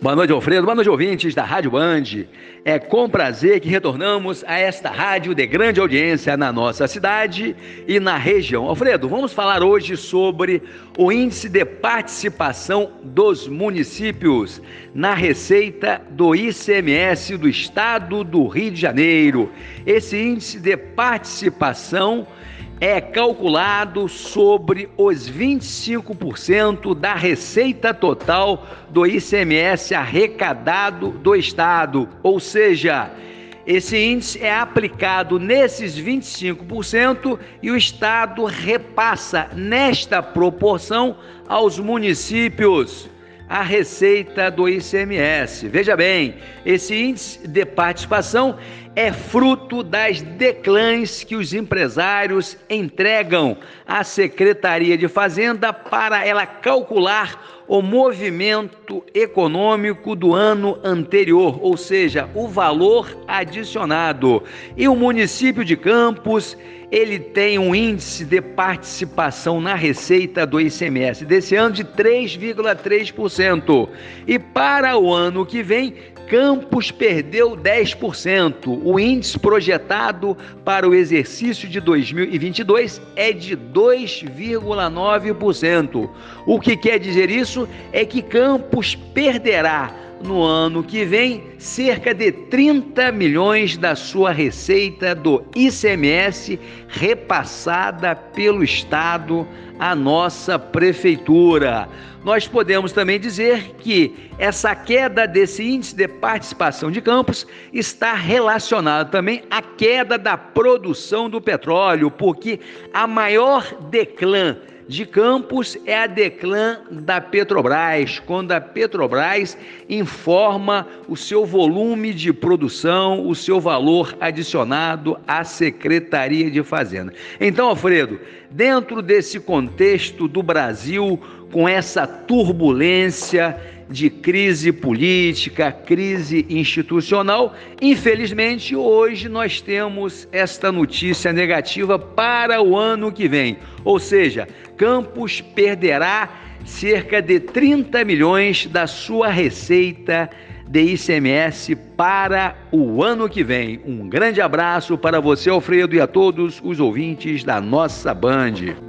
Boa noite, Alfredo. Boa noite, ouvintes da Rádio Band. É com prazer que retornamos a esta rádio de grande audiência na nossa cidade e na região. Alfredo, vamos falar hoje sobre o índice de participação dos municípios na receita do ICMS do estado do Rio de Janeiro. Esse índice de participação é calculado sobre os 25% da receita total do ICMS arrecadado do Estado. Ou seja, esse índice é aplicado nesses 25% e o Estado repassa nesta proporção aos municípios a receita do ICMS. Veja bem, esse índice de participação é fruto das declães que os empresários entregam à Secretaria de Fazenda para ela calcular o movimento econômico do ano anterior, ou seja, o valor adicionado. E o município de Campos, ele tem um índice de participação na receita do ICMS desse ano de 3,3%. E para o ano que vem, Campos perdeu 10%. O índice projetado para o exercício de 2022 é de 2,9%. O que quer dizer isso é que Campos perderá no ano que vem cerca de 30 milhões da sua receita do ICMS repassada pelo Estado à nossa prefeitura. Nós podemos também dizer que essa queda desse índice de participação de campos está relacionada também à queda da produção do petróleo, porque a maior declã de Campos é a declã da Petrobras, quando a Petrobras informa o seu volume de produção, o seu valor adicionado à Secretaria de Fazenda. Então, Alfredo, dentro desse contexto do Brasil, com essa turbulência, de crise política, crise institucional. Infelizmente, hoje nós temos esta notícia negativa para o ano que vem. Ou seja, Campos perderá cerca de 30 milhões da sua receita de ICMS para o ano que vem. Um grande abraço para você, Alfredo, e a todos os ouvintes da nossa Band.